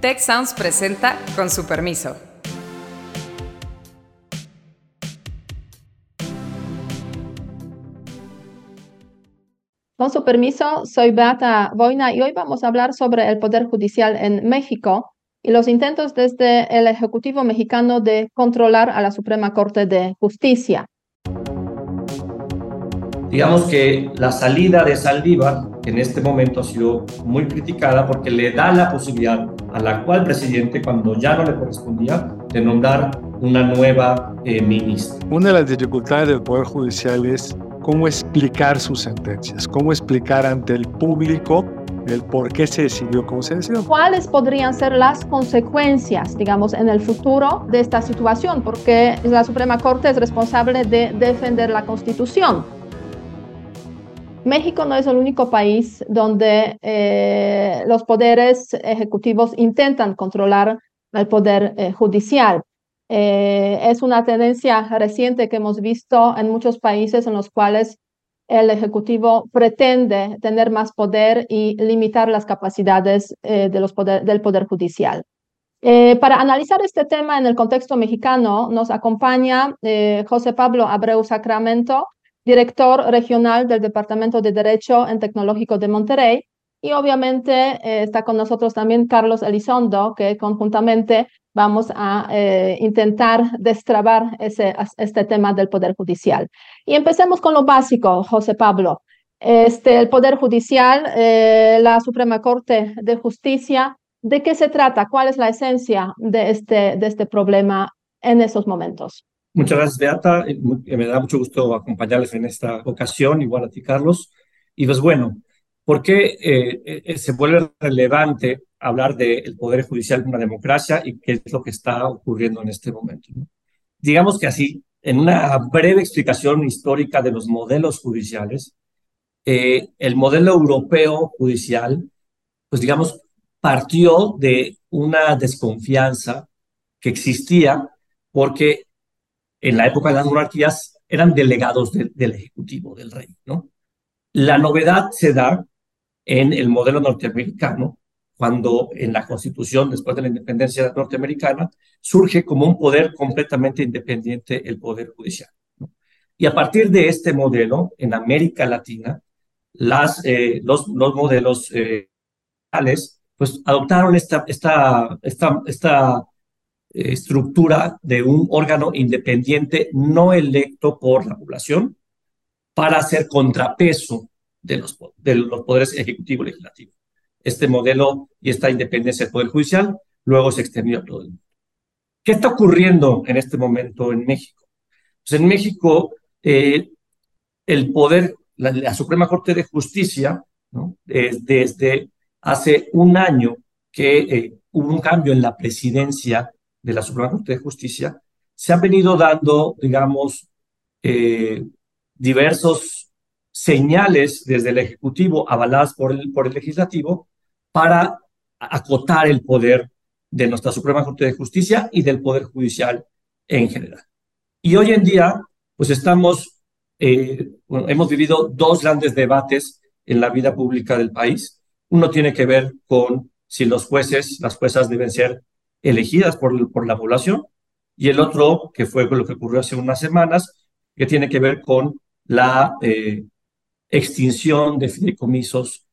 Tech Sounds presenta con su permiso. Con su permiso, soy Beata Boina y hoy vamos a hablar sobre el Poder Judicial en México y los intentos desde el Ejecutivo mexicano de controlar a la Suprema Corte de Justicia. Digamos que la salida de Saldívar en este momento ha sido muy criticada porque le da la posibilidad al actual presidente, cuando ya no le correspondía, de nombrar una nueva eh, ministra. Una de las dificultades del Poder Judicial es cómo explicar sus sentencias, cómo explicar ante el público el por qué se decidió como se decidió. ¿Cuáles podrían ser las consecuencias, digamos, en el futuro de esta situación? Porque la Suprema Corte es responsable de defender la Constitución. México no es el único país donde eh, los poderes ejecutivos intentan controlar al poder eh, judicial. Eh, es una tendencia reciente que hemos visto en muchos países en los cuales el Ejecutivo pretende tener más poder y limitar las capacidades del Poder Judicial. Para analizar este tema en el contexto mexicano, nos acompaña José Pablo Abreu Sacramento, director regional del Departamento de Derecho en Tecnológico de Monterrey, y obviamente está con nosotros también Carlos Elizondo, que conjuntamente vamos a eh, intentar destrabar ese, este tema del Poder Judicial. Y empecemos con lo básico, José Pablo. Este, el Poder Judicial, eh, la Suprema Corte de Justicia, ¿de qué se trata? ¿Cuál es la esencia de este, de este problema en esos momentos? Muchas gracias, Beata. Me da mucho gusto acompañarles en esta ocasión, igual a ti, Carlos. Y pues bueno, ¿por qué eh, se vuelve relevante hablar del poder judicial de una democracia y qué es lo que está ocurriendo en este momento. Digamos que así, en una breve explicación histórica de los modelos judiciales, eh, el modelo europeo judicial, pues digamos, partió de una desconfianza que existía porque en la época de las monarquías eran delegados del Ejecutivo, del rey, ¿no? La novedad se da en el modelo norteamericano, cuando en la Constitución, después de la independencia norteamericana, surge como un poder completamente independiente el Poder Judicial. Y a partir de este modelo, en América Latina, las, eh, los, los, modelos eh, pues adoptaron esta, esta, esta, esta estructura de un órgano independiente no electo por la población para hacer contrapeso de los, de los poderes ejecutivo y legislativo este modelo y esta independencia del Poder Judicial, luego se extendió a todo el mundo. ¿Qué está ocurriendo en este momento en México? Pues en México, eh, el poder, la, Suprema Corte de Justicia, desde hace un año que eh, hubo un cambio en la presidencia de la Suprema Corte de Justicia, se han venido dando, digamos, eh, diversos señales desde el Ejecutivo avaladas por el, por el Legislativo para acotar el poder de nuestra Suprema Corte de Justicia y del Poder Judicial en general. Y hoy en día, pues estamos, eh, hemos vivido dos grandes debates en la vida pública del país. Uno tiene que ver con si los jueces, las juezas deben ser elegidas por, por la población, y el otro, que fue lo que ocurrió hace unas semanas, que tiene que ver con la eh, extinción de fideicomisos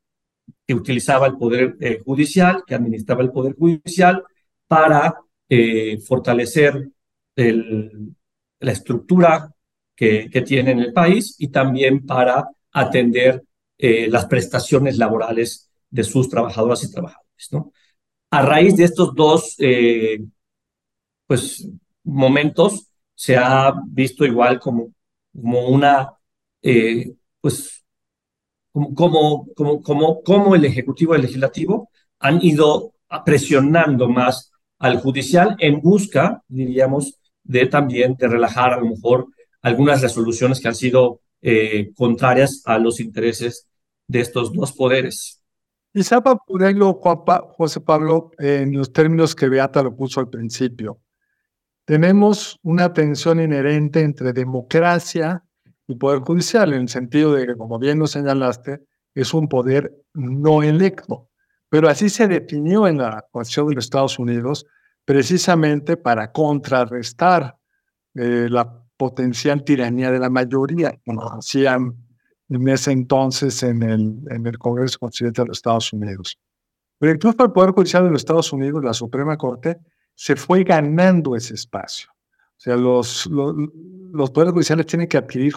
que utilizaba el Poder eh, Judicial, que administraba el Poder Judicial, para eh, fortalecer la estructura que, que, tiene en el país y también para atender las prestaciones laborales de sus trabajadoras y trabajadores. ¿no? A raíz de estos dos pues, momentos, se ha visto igual como, como una pues como, como, como, como el Ejecutivo y el Legislativo han ido presionando más al judicial en busca, diríamos, de también de relajar a lo mejor algunas resoluciones que han sido eh, contrarias a los intereses de estos dos poderes. Y para ponerlo, José Pablo, en los términos que Beata lo puso al principio, tenemos una tensión inherente entre democracia el Poder Judicial, en el sentido de que, como bien lo señalaste, es un poder no electo. pero así se definió en la Constitución de los Estados Unidos precisamente para contrarrestar eh, la potencial tiranía de la mayoría, como hacían en ese entonces en el, en el Congreso Constitucional de los Estados Unidos. Pero incluso el Poder Judicial de los Estados Unidos, la Suprema Corte, se fue ganando ese espacio. O sea, los, los, los poderes judiciales tienen que adquirir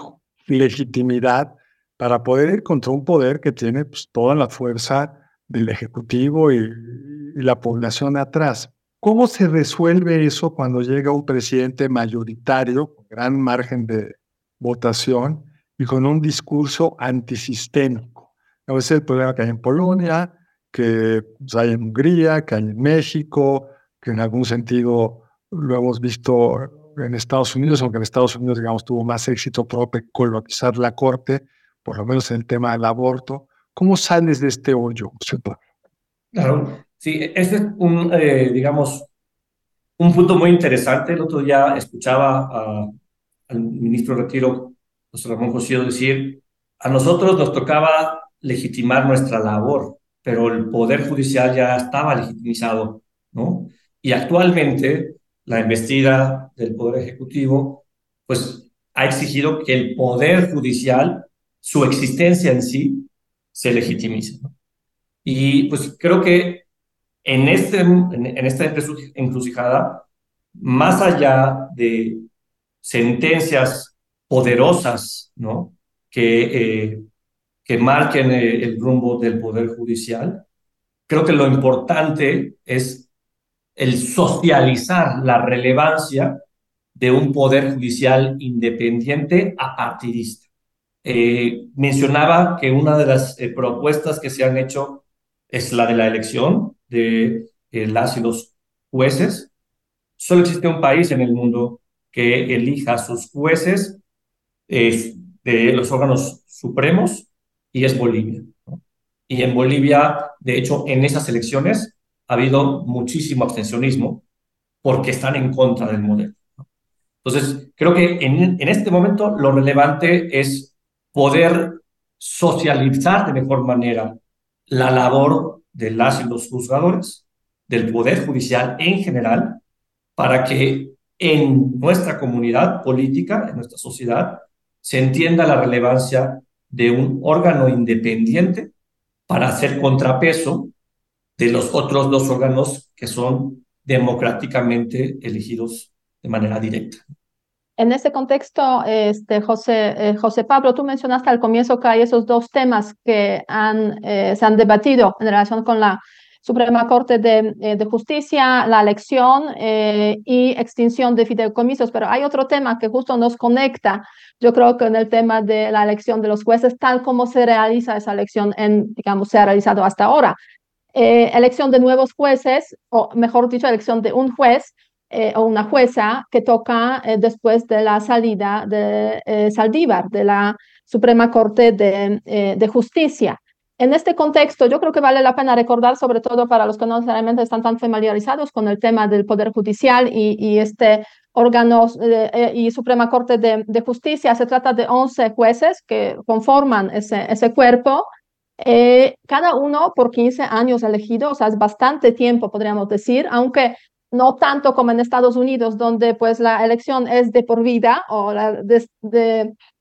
legitimidad para poder ir contra un poder que tiene pues, toda la fuerza del Ejecutivo y, y la población atrás. ¿Cómo se resuelve eso cuando llega un presidente mayoritario, con gran margen de votación y con un discurso antisistémico? A veces el problema que hay en Polonia, que pues, hay en Hungría, que hay en México, que en algún sentido lo hemos visto en Estados Unidos, aunque en Estados Unidos, digamos, tuvo más éxito propio colonizar la Corte, por lo menos en el tema del aborto. ¿Cómo sales de este hoyo, Claro, sí, este es un, eh, digamos, un punto muy interesante. El otro día escuchaba al ministro Retiro, José Ramón José, decir, a nosotros nos tocaba legitimar nuestra labor, pero el Poder Judicial ya estaba legitimizado, ¿no? Y actualmente la investida del Poder Ejecutivo, pues ha exigido que el Poder Judicial, su existencia en sí, se legitimice. ¿no? Y pues creo que en, este, en, esta encrucijada, más allá de sentencias poderosas, ¿no? Que, eh, que marquen el, el rumbo del Poder Judicial, creo que lo importante es el socializar la relevancia de un poder judicial independiente a partidista. Eh, mencionaba que una de las eh, propuestas que se han hecho es la de la elección de eh, las y los jueces. Solo existe un país en el mundo que elija a sus jueces de los órganos supremos y es Bolivia. Y en Bolivia, de hecho, en esas elecciones ha habido muchísimo abstencionismo porque están en contra del modelo. Entonces, creo que en, en este momento lo relevante es poder socializar de mejor manera la labor de las y los juzgadores, del Poder Judicial en general, para que en nuestra comunidad política, en nuestra sociedad, se entienda la relevancia de un órgano independiente para hacer contrapeso de los otros dos órganos que son democráticamente elegidos de manera directa. En ese contexto, este, José, eh, José Pablo, tú mencionaste al comienzo que hay esos dos temas que han, eh, se han debatido en relación con la Suprema Corte de, eh, de Justicia, la elección y extinción de fideicomisos, pero hay otro tema que justo nos conecta, yo creo que en el tema de la elección de los jueces, tal como se realiza esa elección, en, digamos, se ha realizado hasta ahora. elección de nuevos jueces, o mejor dicho, elección de un juez eh, o una jueza que toca eh, después de la salida de eh, Saldívar de la Suprema Corte de, Justicia. En este contexto, yo creo que vale la pena recordar, sobre todo para los que no necesariamente están tan familiarizados con el tema del Poder Judicial y, este órgano y Suprema Corte de, Justicia, se trata de 11 jueces que conforman ese, cuerpo. cada uno por 15 años elegido, o sea, es bastante tiempo, podríamos decir, aunque no tanto como en Estados Unidos, donde pues la elección es de por vida o la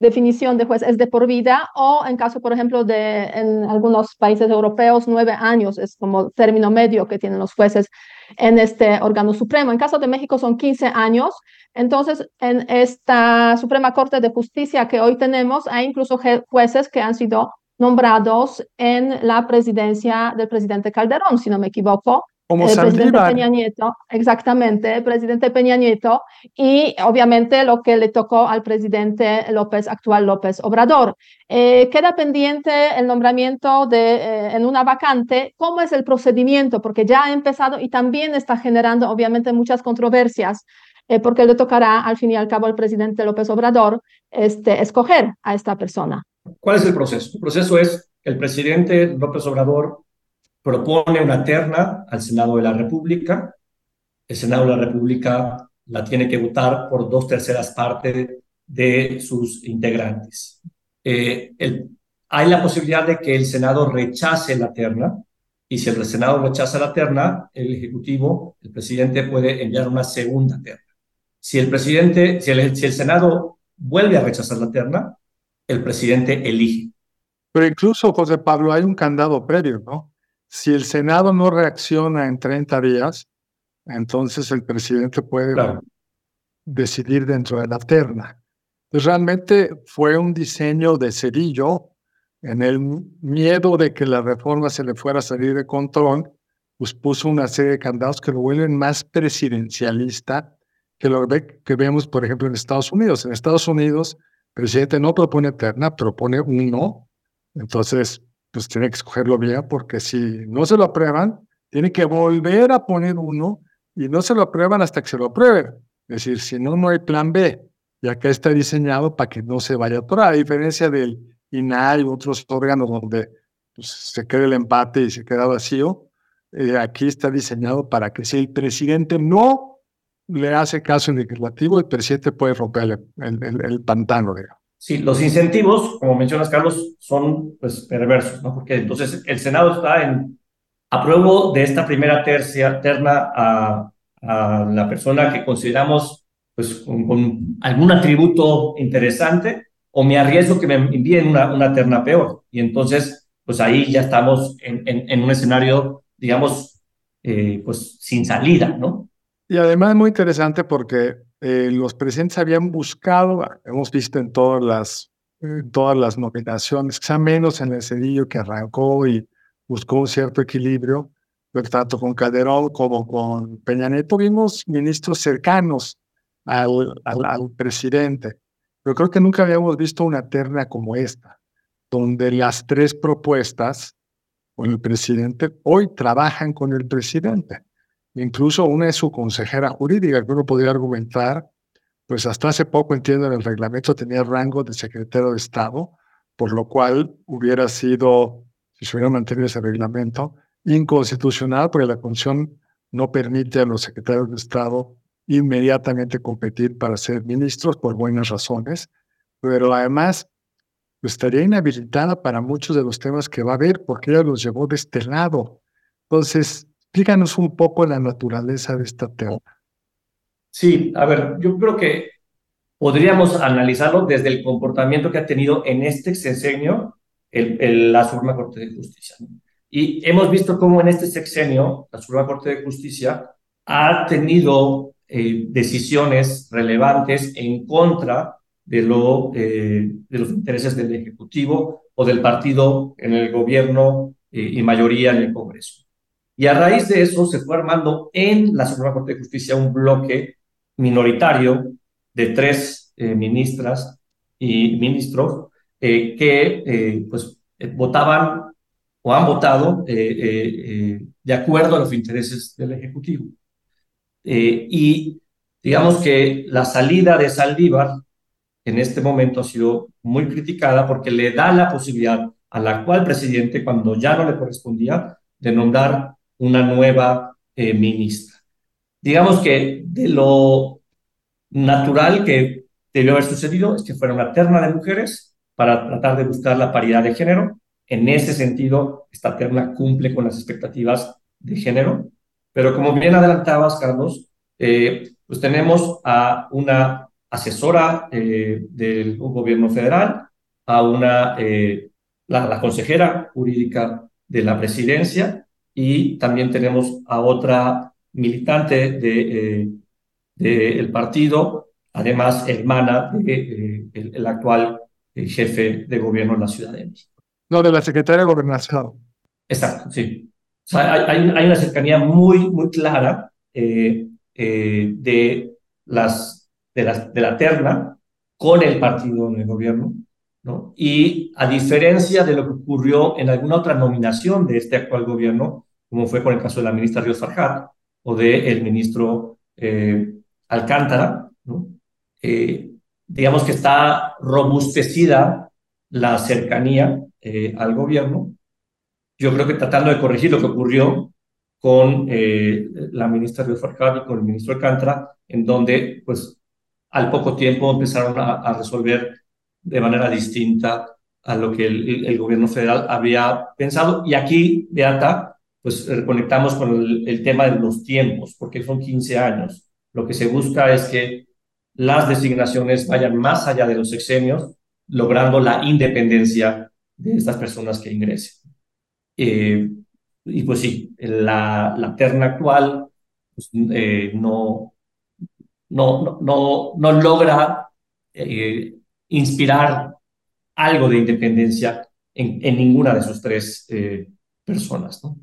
definición de juez es de por vida, o en caso, por ejemplo, de en algunos países europeos, nueve años es como término medio que tienen los jueces en este órgano supremo. En caso de México son 15 años. Entonces, en esta Suprema Corte de Justicia que hoy tenemos, hay incluso jueces que han sido nombrados en la presidencia del presidente Calderón, si no me equivoco, presidente Peña Nieto, exactamente, el presidente Peña Nieto, y obviamente lo que le tocó al presidente López, actual López Obrador. Eh, queda pendiente el nombramiento de, eh, en una vacante. ¿Cómo es el procedimiento? Porque ya ha empezado y también está generando obviamente muchas controversias, eh, porque le tocará al fin y al cabo al presidente López Obrador este, escoger a esta persona. ¿Cuál es el proceso? El proceso es el presidente López Obrador propone una terna al Senado de la República. El Senado de la República la tiene que votar por dos terceras partes de sus integrantes. Eh, hay la posibilidad de que el Senado rechace la terna y si el Senado rechaza la terna, el Ejecutivo, el presidente puede enviar una segunda terna. Si el presidente, si el, si el Senado vuelve a rechazar la terna, el presidente elige. Pero incluso, José Pablo, hay un candado previo, ¿no? Si el Senado no reacciona en 30 días, entonces el presidente puede decidir dentro de la terna. Pues realmente fue un diseño de Cedillo en el miedo de que la reforma se le fuera a salir de control, pues puso una serie de candados que lo vuelven más presidencialista que lo que vemos, por ejemplo, en Estados Unidos. En Estados Unidos, el presidente no propone terna, propone uno. Entonces, pues tiene que escogerlo bien, porque si no se lo aprueban, tiene que volver a poner uno y no se lo aprueban hasta que se lo aprueben. Es decir, si no, no hay plan B. Y acá está diseñado para que no se vaya a atorar, a diferencia del INAI y otros órganos donde pues, se queda el empate y se queda vacío. Eh, aquí está diseñado para que si el presidente no le hace caso legislativo, el presidente puede romper el, el, pantano, digamos. Sí, los incentivos, como mencionas, Carlos, son pues, perversos, ¿no? Porque entonces el Senado está en apruebo de esta primera tercia, terna a, la persona que consideramos pues, con, algún atributo interesante, o me arriesgo que me envíen una, una terna peor. Y entonces, pues ahí ya estamos en, en, un escenario, digamos, eh, pues sin salida, ¿no? Y además muy interesante porque eh, los presidentes habían buscado, hemos visto en todas las, todas las nominaciones, quizá menos en el cedillo que arrancó y buscó un cierto equilibrio, tanto con Calderón como con Peña Nieto, vimos ministros cercanos al, al, al presidente. Pero creo que nunca habíamos visto una terna como esta, donde las tres propuestas con el presidente hoy trabajan con el presidente. Incluso una es su consejera jurídica, que uno podría argumentar, pues hasta hace poco, entiendo, en el reglamento tenía rango de secretario de Estado, por lo cual hubiera sido, si se hubiera mantenido ese reglamento, inconstitucional, porque la Constitución no permite a los secretarios de Estado inmediatamente competir para ser ministros por buenas razones, pero además pues, estaría inhabilitada para muchos de los temas que va a haber, porque ella los llevó de este lado. Entonces, Explícanos un poco la naturaleza de esta teoría. Sí, a ver, yo creo que podríamos analizarlo desde el comportamiento que ha tenido en este sexenio la Suprema Corte de Justicia. Y hemos visto cómo en este sexenio la Suprema Corte de Justicia ha tenido eh, decisiones relevantes en contra de, lo, eh, de los intereses del Ejecutivo o del partido en el gobierno eh, y mayoría en el Congreso. Y a raíz de eso se fue armando en la Suprema Corte de Justicia un bloque minoritario de tres eh, ministras y ministros eh, que eh, pues, votaban o han votado de acuerdo a los intereses del Ejecutivo. y digamos que la salida de Saldívar en este momento ha sido muy criticada porque le da la posibilidad al actual presidente, cuando ya no le correspondía, de nombrar una nueva eh, ministra. Digamos que de lo natural que debió haber sucedido es que fuera una terna de mujeres para tratar de buscar la paridad de género. En ese sentido, esta terna cumple con las expectativas de género. Pero como bien adelantabas, Carlos, eh, pues tenemos a una asesora eh, del gobierno federal, a una, la, la consejera jurídica de la presidencia y también tenemos a otra militante del de, eh, partido, además hermana del de, eh, el, actual eh, jefe de gobierno en la Ciudad de México. No, de la secretaria de Gobernación. Exacto, sí. O sea, hay, hay, una cercanía muy, muy clara de, las, de, las, de la terna con el partido en el gobierno, ¿no? Y a diferencia de lo que ocurrió en alguna otra nominación de este actual gobierno, como fue con el caso de la ministra Ríos Farjat o del ministro eh, Alcántara. Eh, digamos que está robustecida la cercanía eh, al gobierno. Yo creo que tratando de corregir lo que ocurrió con la ministra Ríos Farjat y con el ministro Alcántara, en donde, pues, al poco tiempo empezaron a, resolver de manera distinta a lo que el, el, gobierno federal había pensado. Y aquí, Beata, pues reconectamos con el, tema de los tiempos, porque son 15 años. Lo que se busca es que las designaciones vayan más allá de los sexenios, logrando la independencia de estas personas que ingresen. Eh, y pues sí, la, la terna actual pues, eh, no, no, no, no, logra eh, inspirar algo de independencia en, en, ninguna de sus tres personas. ¿no?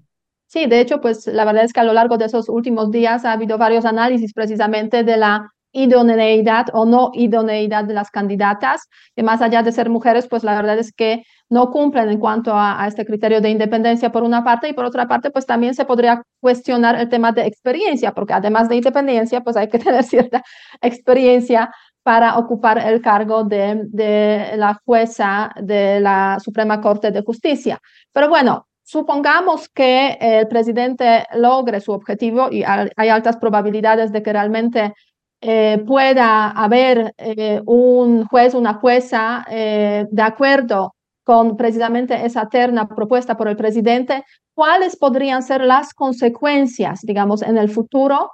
Sí, de hecho, pues la verdad es que a lo largo de esos últimos días ha habido varios análisis precisamente de la idoneidad o no idoneidad de las candidatas, que más allá de ser mujeres, pues la verdad es que no cumplen en cuanto a, este criterio de independencia por una parte y por otra parte, pues también se podría cuestionar el tema de experiencia, porque además de independencia, pues hay que tener cierta experiencia para ocupar el cargo de, de la jueza de la Suprema Corte de Justicia. Pero bueno, Supongamos que el presidente logre su objetivo y hay altas probabilidades de que realmente eh, pueda haber eh, un juez, una jueza eh, de acuerdo con precisamente esa terna propuesta por el presidente, ¿cuáles podrían ser las consecuencias, digamos, en el futuro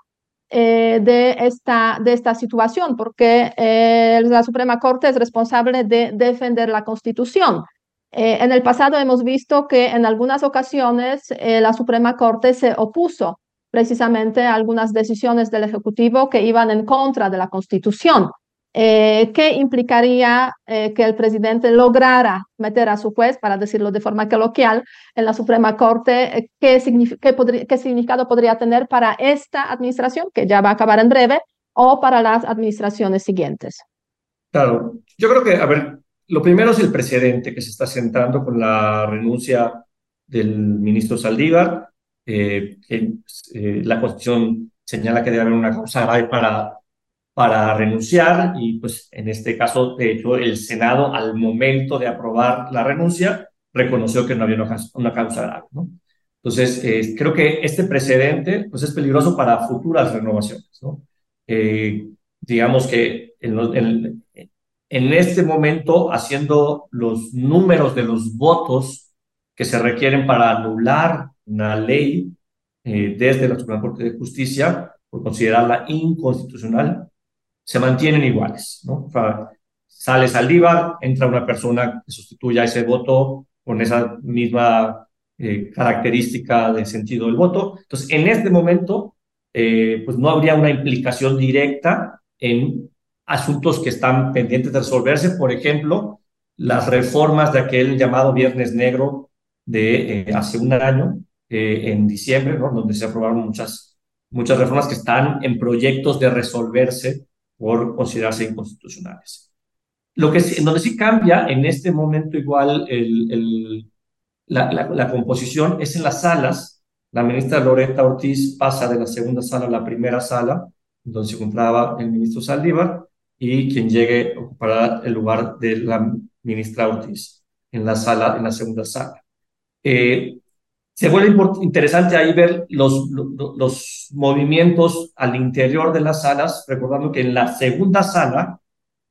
de, esta, de esta situación? Porque la Suprema Corte es responsable de defender la Constitución. Eh, en el pasado hemos visto que en algunas ocasiones eh, la Suprema Corte se opuso precisamente a algunas decisiones del Ejecutivo que iban en contra de la Constitución. Eh, ¿Qué implicaría que el presidente lograra meter a su juez, para decirlo de forma coloquial, en la Suprema Corte? ¿qué, qué significado podría tener para esta administración, que ya va a acabar en breve, o para las administraciones siguientes? Claro, yo creo que, a ver, lo primero es el precedente que se está sentando con la renuncia del ministro Saldívar. Eh, eh, la Constitución señala que debe haber una causa grave para, para renunciar y pues en este caso, de hecho, el Senado al momento de aprobar la renuncia reconoció que no había una, causa grave. ¿no? Entonces, eh, creo que este precedente pues, es peligroso para futuras renovaciones. ¿no? digamos que en, en, en este momento haciendo los números de los votos que se requieren para anular una ley eh, desde la Suprema Corte de Justicia por considerarla inconstitucional, se mantienen iguales. ¿no? O sea, sale Saldívar, entra una persona que sustituya ese voto con esa misma eh, característica de sentido del voto. Entonces, en este momento, eh, pues no habría una implicación directa en asuntos que están pendientes de resolverse, por ejemplo, las reformas de aquel llamado Viernes Negro de eh, hace un año, eh, en diciembre, donde se aprobaron muchas, muchas reformas que están en proyectos de resolverse por considerarse inconstitucionales. Lo que en donde sí cambia en este momento igual el, la, composición es en las salas. La ministra Loreta Ortiz pasa de la segunda sala a la primera sala, donde se encontraba el ministro Saldívar, y quien llegue ocupará el lugar de la ministra Ortiz en la sala, en la segunda sala. Eh, se vuelve interesante ahí ver los, los, movimientos al interior de las salas, recordando que en la segunda sala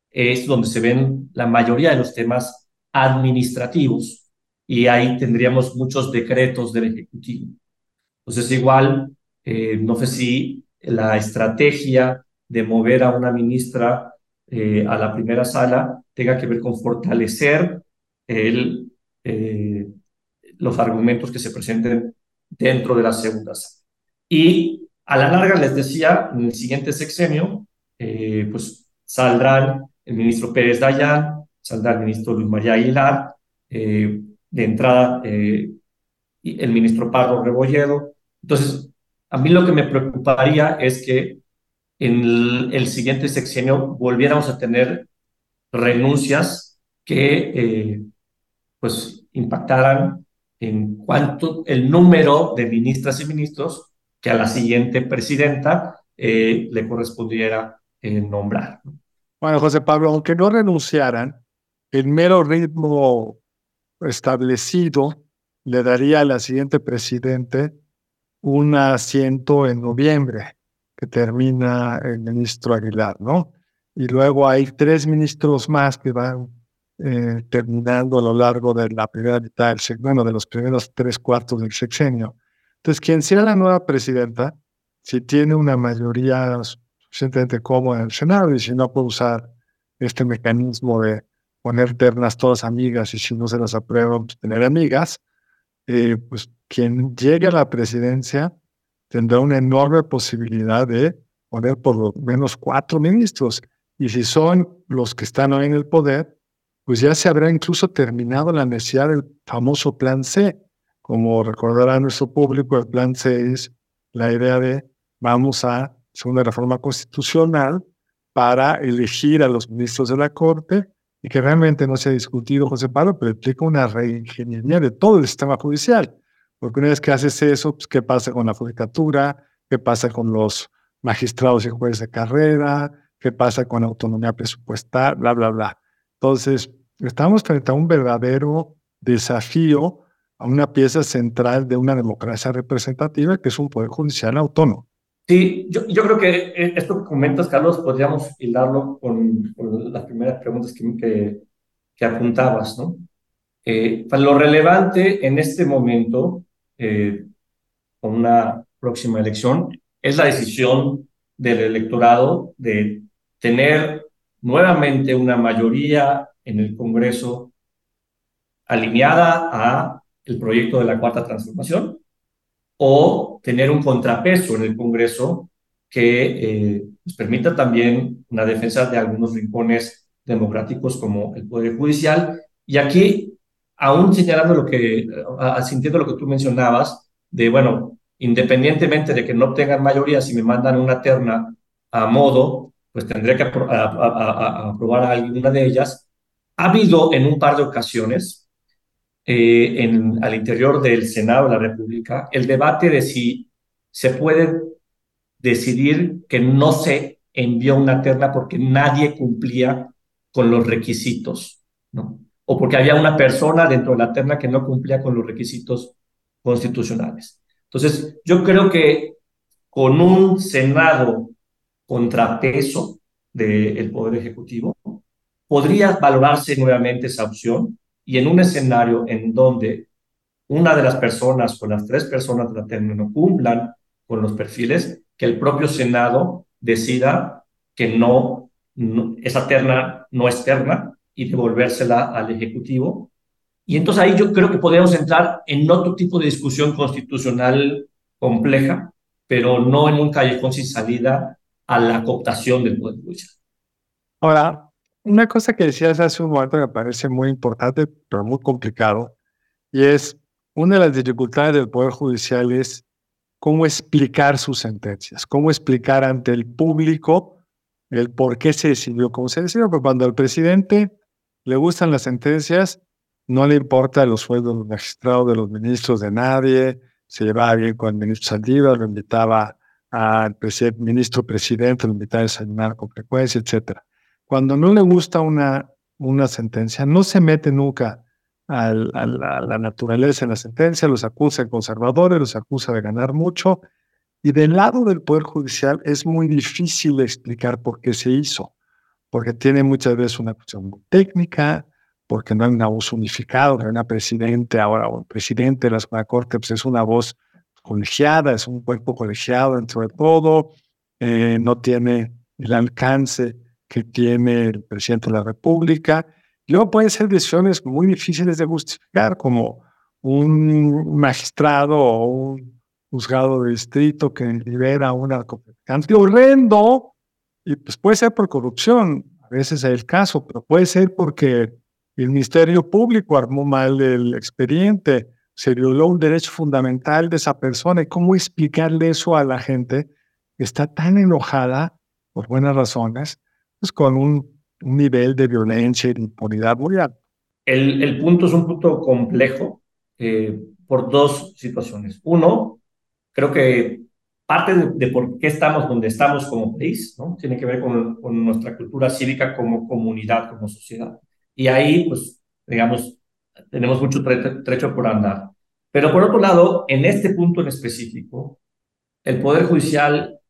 es donde se ven la mayoría de los temas administrativos y ahí tendríamos muchos decretos del Ejecutivo. Entonces, igual, eh, no sé si la estrategia de mover a una ministra eh, a la primera sala tenga que ver con fortalecer el, eh, los argumentos que se presenten dentro de la segunda sala. Y a la larga, les decía, en el siguiente sexenio, eh, pues saldrán el ministro Pérez Dayán, saldrá el ministro Luis María Aguilar, de entrada el ministro Pardo Rebolledo. Entonces, a mí lo que me preocuparía es que en el, siguiente sexenio volviéramos a tener renuncias que eh, pues impactaran en cuanto el número de ministras y ministros que a la siguiente presidenta eh, le correspondiera eh, nombrar. Bueno, José Pablo, aunque no renunciaran, el mero ritmo establecido le daría a la siguiente presidente un asiento en noviembre que termina el ministro Aguilar, ¿no? Y luego hay tres ministros más que van eh, terminando a lo largo de la primera mitad del bueno, de los primeros tres cuartos del sexenio. Entonces, quien sea la nueva presidenta, si tiene una mayoría suficientemente cómoda en el Senado y si no puede usar este mecanismo de poner ternas todas amigas y si no se las aprueban, pues tener amigas, eh, pues quien llegue a la presidencia tendrá una enorme posibilidad de poner por lo menos cuatro ministros. Y si son los que están hoy en el poder, pues ya se habrá incluso terminado la necesidad del famoso plan C. Como recordará nuestro público, el plan C es la idea de vamos a hacer una reforma constitucional para elegir a los ministros de la Corte y que realmente no se ha discutido, José Pablo, pero implica una reingeniería de todo el sistema judicial. Porque una vez que haces eso, pues, ¿qué pasa con la judicatura? ¿Qué pasa con los magistrados y jueces de carrera? ¿Qué pasa con la autonomía presupuestal? Bla, bla, bla. Entonces, estamos frente a un verdadero desafío a una pieza central de una democracia representativa, que es un poder judicial autónomo. Sí, yo, yo creo que eh, esto que comentas, Carlos, podríamos hilarlo con, las primeras preguntas que, que, apuntabas, ¿no? Eh, lo relevante en este momento, eh, con una próxima elección, es la decisión del electorado de tener nuevamente una mayoría en el Congreso alineada a el proyecto de la cuarta transformación o tener un contrapeso en el Congreso que eh, nos pues permita también una defensa de algunos rincones democráticos como el Poder Judicial. Y aquí, aún señalando lo que, asintiendo lo que tú mencionabas, de, bueno, independientemente de que no tengan mayoría, si me mandan una terna a modo, pues tendré que aprobar a alguna de ellas. Ha habido en un par de ocasiones eh, al interior del Senado de la República el debate de si se puede decidir que no se envió una terna porque nadie cumplía con los requisitos, ¿no? O porque había una persona dentro de la terna que no cumplía con los requisitos constitucionales. Entonces, yo creo que con un Senado contrapeso del Poder Ejecutivo, podría valorarse nuevamente esa opción y en un escenario en donde una de las personas o las tres personas de la terna no cumplan con los perfiles, que el propio Senado decida que no, esa terna no es terna y devolvérsela al Ejecutivo. Y entonces ahí yo creo que podemos entrar en otro tipo de discusión constitucional compleja, pero no en un callejón sin salida a la cooptación del Poder Judicial. Ahora, una cosa que decías hace un momento que me parece muy importante, pero muy complicado, y es una de las dificultades del Poder Judicial es cómo explicar sus sentencias, cómo explicar ante el público el por qué se decidió como se decidió. Porque cuando al presidente le gustan las sentencias, no le importa los sueldos de los magistrados, de los ministros, de nadie, se llevaba bien con el ministro Saldívar, lo invitaba al ministro presidente, lo invitaba a desayunar con frecuencia, etcétera cuando no le gusta una, una sentencia, no se mete nunca a, la, naturaleza en la sentencia, los acusa de conservadores, los acusa de ganar mucho. Y del lado del Poder Judicial es muy difícil explicar por qué se hizo, porque tiene muchas veces una cuestión muy técnica, porque no hay una voz unificada, no una presidente ahora, o un presidente de la Suprema Corte, pues es una voz colegiada, es un cuerpo colegiado dentro de todo, eh, no tiene el alcance que tiene el presidente de la República. luego pueden ser decisiones muy difíciles de justificar, como un magistrado o un juzgado de distrito que libera una cantidad horrendo, y pues puede ser por corrupción, a veces es el caso, pero puede ser porque el Ministerio Público armó mal el expediente, se violó un derecho fundamental de esa persona. ¿Y cómo explicarle eso a la gente que está tan enojada, por buenas razones, pues, con un, nivel de violencia y de impunidad muy alto. El, el punto es un punto complejo eh, por dos situaciones. Uno, creo que parte de, por qué estamos donde estamos como país, ¿no? Tiene que ver con, nuestra cultura cívica como comunidad, como sociedad. Y ahí, pues, digamos, tenemos mucho trecho por andar. Pero por otro lado, en este punto en específico, el Poder Judicial,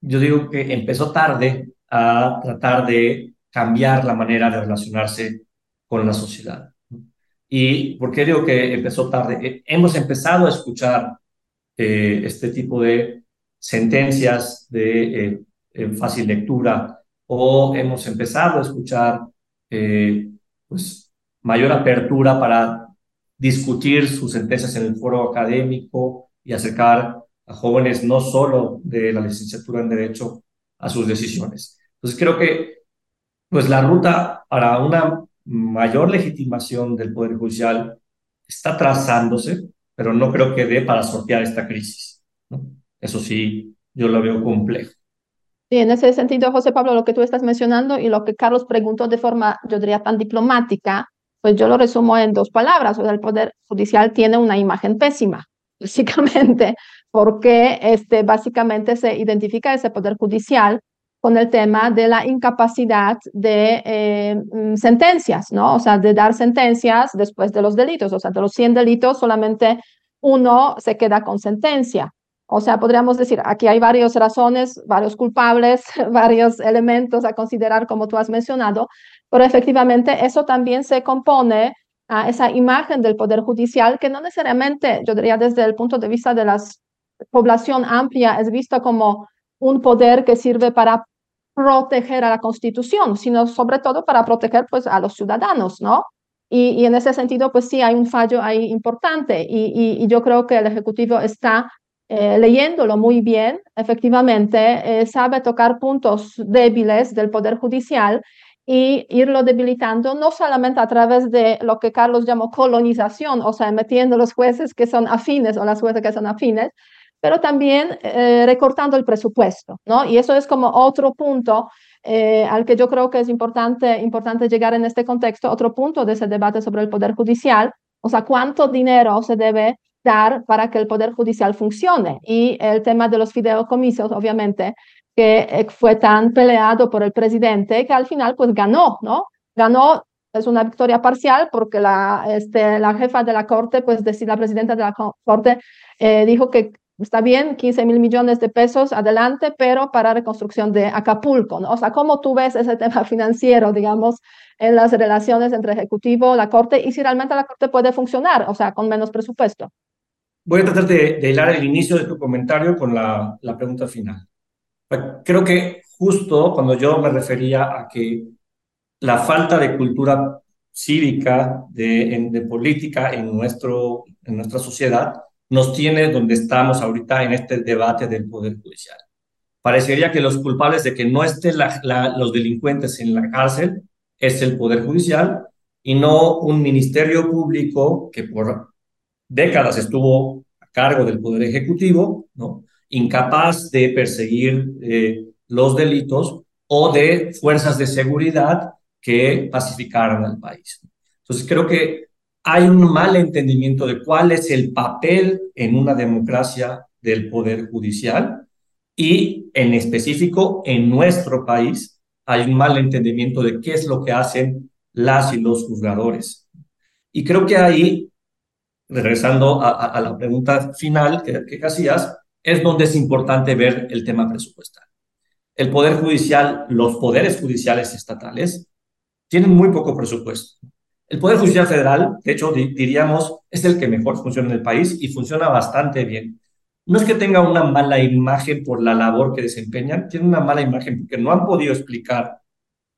yo digo que empezó tarde a tratar de cambiar la manera de relacionarse con la sociedad. ¿Y por qué digo que empezó tarde? Eh, hemos empezado a escuchar eh, este tipo de sentencias de eh, fácil lectura o hemos empezado a escuchar pues, mayor apertura para discutir sus sentencias en el foro académico y acercar a jóvenes no solo de la licenciatura en Derecho a sus decisiones. Entonces creo que pues la ruta para una mayor legitimación del Poder Judicial está trazándose, pero no creo que dé para sortear esta crisis. Eso sí, yo lo veo complejo. Sí, en ese sentido, José Pablo, lo que tú estás mencionando y lo que Carlos preguntó de forma, yo diría, tan diplomática, pues yo lo resumo en dos palabras. O sea, el Poder Judicial tiene una imagen pésima, básicamente, porque este, básicamente se identifica ese Poder Judicial con el tema de la incapacidad de eh, mm, sentencias, ¿no? O sea, de dar sentencias después de los delitos. O sea, de los 100 delitos, solamente uno se queda con sentencia. O sea, podríamos decir, aquí hay varias razones, varios culpables, varios elementos a considerar, como tú has mencionado, pero efectivamente eso también se compone a esa imagen del Poder Judicial que no necesariamente, yo diría desde el punto de vista de la población amplia, es visto como un poder que sirve para proteger a la Constitución, sino sobre todo para proteger pues, a los ciudadanos, ¿no? Y, en ese sentido, pues sí, hay un fallo ahí importante y, yo creo que el Ejecutivo está eh, leyéndolo muy bien, efectivamente, eh, sabe tocar puntos débiles del Poder Judicial y irlo debilitando no solamente a través de lo que Carlos llamó colonización, o sea, metiendo los jueces que son afines o las jueces que son afines, pero también eh, recortando el presupuesto, ¿no? Y eso es como otro punto eh, al que yo creo que es importante, importante llegar en este contexto, otro punto de ese debate sobre el Poder Judicial, o sea, cuánto dinero se debe dar para que el Poder Judicial funcione. Y el tema de los fideicomisos, obviamente, que eh, fue tan peleado por el presidente que al final pues ganó, ¿no? Ganó, es una victoria parcial porque la, este, la jefa de la Corte, pues decir, la presidenta de la Corte dijo que Está bien, 15 mil millones de pesos, adelante, pero para reconstrucción de Acapulco, ¿no? O sea, ¿cómo tú ves ese tema financiero, digamos, en las relaciones entre Ejecutivo, la Corte, y si realmente la Corte puede funcionar, o sea, con menos presupuesto? Voy a tratar de, de hilar el inicio de tu comentario con la, la pregunta final. Creo que justo cuando yo me refería a que la falta de cultura cívica, de, de política en, nuestro, en nuestra sociedad, nos tiene donde estamos ahorita en este debate del Poder Judicial. Parecería que los culpables de que no estén los delincuentes en la cárcel es el Poder Judicial y no un ministerio público que por décadas estuvo a cargo del Poder Ejecutivo, ¿no? incapaz de perseguir eh, los delitos o de fuerzas de seguridad que pacificaran al país. Entonces creo que hay un mal entendimiento de cuál es el papel en una democracia del Poder Judicial y en específico en nuestro país hay un mal entendimiento de qué es lo que hacen las y los juzgadores. Y creo que ahí, regresando a, la pregunta final que, que hacías, es donde es importante ver el tema presupuestal. El Poder Judicial, los poderes judiciales estatales, tienen muy poco presupuesto. El Poder Judicial Federal, de hecho, diríamos, es el que mejor funciona en el país y funciona bastante bien. No es que tenga una mala imagen por la labor que desempeñan, tiene una mala imagen porque no han podido explicar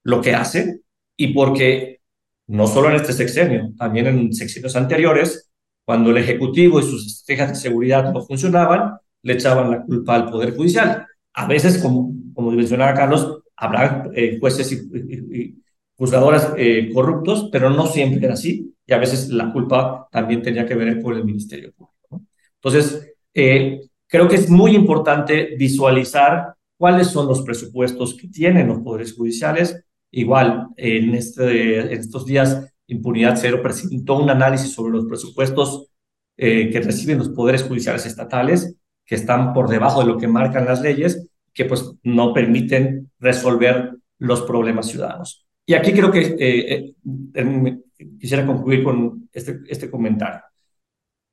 lo que hacen y porque no solo en este sexenio, también en sexenios anteriores, cuando el Ejecutivo y sus estrategias de seguridad no funcionaban, le echaban la culpa al Poder Judicial. A veces, como, como mencionaba Carlos, habrá eh, jueces y juzgadores eh, corruptos, pero no siempre era así, y a veces la culpa también tenía que ver con el Ministerio Público. Entonces, eh, creo que es muy importante visualizar cuáles son los presupuestos que tienen los poderes judiciales. Igual, en, este, en estos días, Impunidad Cero presentó un análisis sobre los presupuestos eh, que reciben los poderes judiciales estatales, que están por debajo de lo que marcan las leyes, que pues no permiten resolver los problemas ciudadanos. Y aquí creo que eh, eh, quisiera concluir con este, este comentario.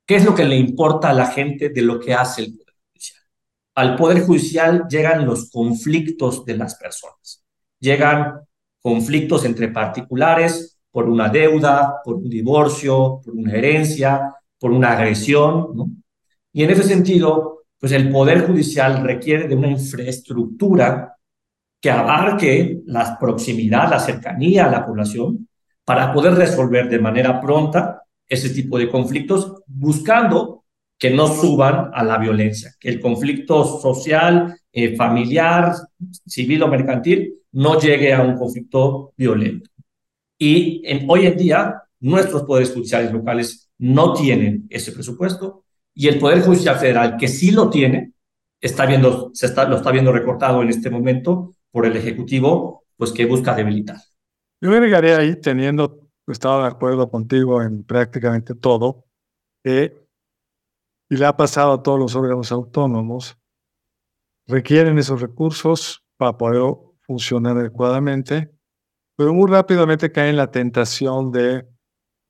¿Qué es lo que le importa a la gente de lo que hace el Poder Judicial? Al Poder Judicial llegan los conflictos de las personas. Llegan conflictos entre particulares por una deuda, por un divorcio, por una herencia, por una agresión, ¿no? Y en ese sentido, pues el Poder Judicial requiere de una infraestructura que abarque la proximidad, la cercanía a la población, para poder resolver de manera pronta ese tipo de conflictos, buscando que no suban a la violencia, que el conflicto social, eh, familiar, civil o mercantil no llegue a un conflicto violento. Y hoy en día nuestros poderes judiciales locales no tienen ese presupuesto y el Poder Judicial Federal, que sí lo tiene, está viendo, se está, lo está viendo recortado en este momento por el Ejecutivo, pues que busca debilitar. Yo me agregaría ahí, teniendo, estado de acuerdo contigo en prácticamente todo, y le ha pasado a todos los órganos autónomos, requieren esos recursos para poder funcionar adecuadamente, pero muy rápidamente caen en la tentación de,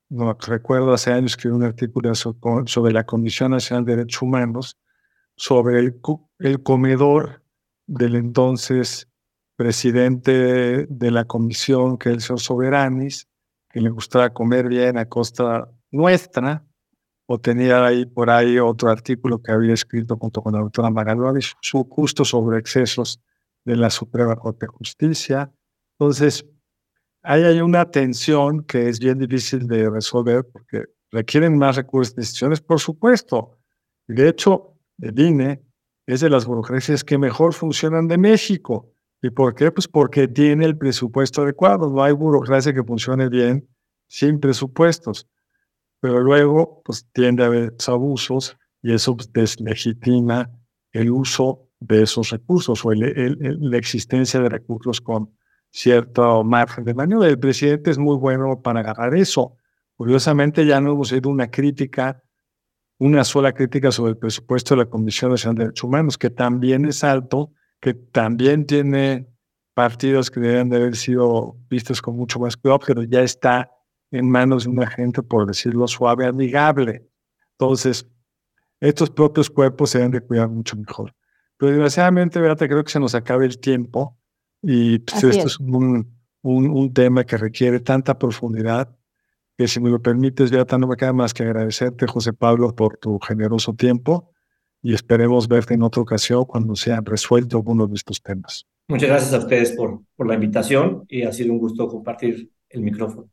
no recuerdo hace años escribí un artículo sobre la Comisión Nacional de Derechos Humanos, sobre el, el comedor del entonces presidente de la comisión, que es el señor Soberanis, que le gustaba comer bien a costa nuestra, o tenía ahí por ahí otro artículo que había escrito junto con la doctora su justo sobre excesos de la Suprema Corte de Justicia. Entonces, ahí hay una tensión que es bien difícil de resolver porque requieren más recursos de decisiones, por supuesto. De hecho, el INE es de las burocracias que mejor funcionan de México. ¿Y por qué? Pues porque tiene el presupuesto adecuado. No hay burocracia que funcione bien sin presupuestos. Pero luego, pues tiende a haber abusos y eso pues, deslegitima el uso de esos recursos o la existencia de recursos con cierto margen de maniobra. El presidente es muy bueno para agarrar eso. Curiosamente, ya no hemos oído una crítica, una sola crítica sobre el presupuesto de la Comisión Nacional de Derechos Humanos, que también es alto, que también tiene partidos que deben de haber sido vistos con mucho más cuidado, pero ya está en manos de una gente, por decirlo suave, amigable. Entonces, estos propios cuerpos se deben de cuidar mucho mejor. Pero desgraciadamente, Beata, creo que se nos acaba el tiempo y pues, esto es, un, un, un, tema que requiere tanta profundidad que si me lo permites, Beata, no me queda más que agradecerte, José Pablo, por tu generoso tiempo y esperemos verte en otra ocasión cuando se han resuelto algunos de estos temas. Muchas gracias a ustedes por, por la invitación y ha sido un gusto compartir el micrófono.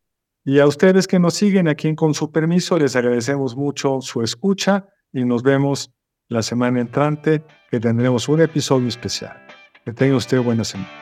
Y a ustedes que nos siguen aquí Con Su Permiso, les agradecemos mucho su escucha y nos vemos la semana entrante que tendremos un episodio especial. Que tenga usted buena semana.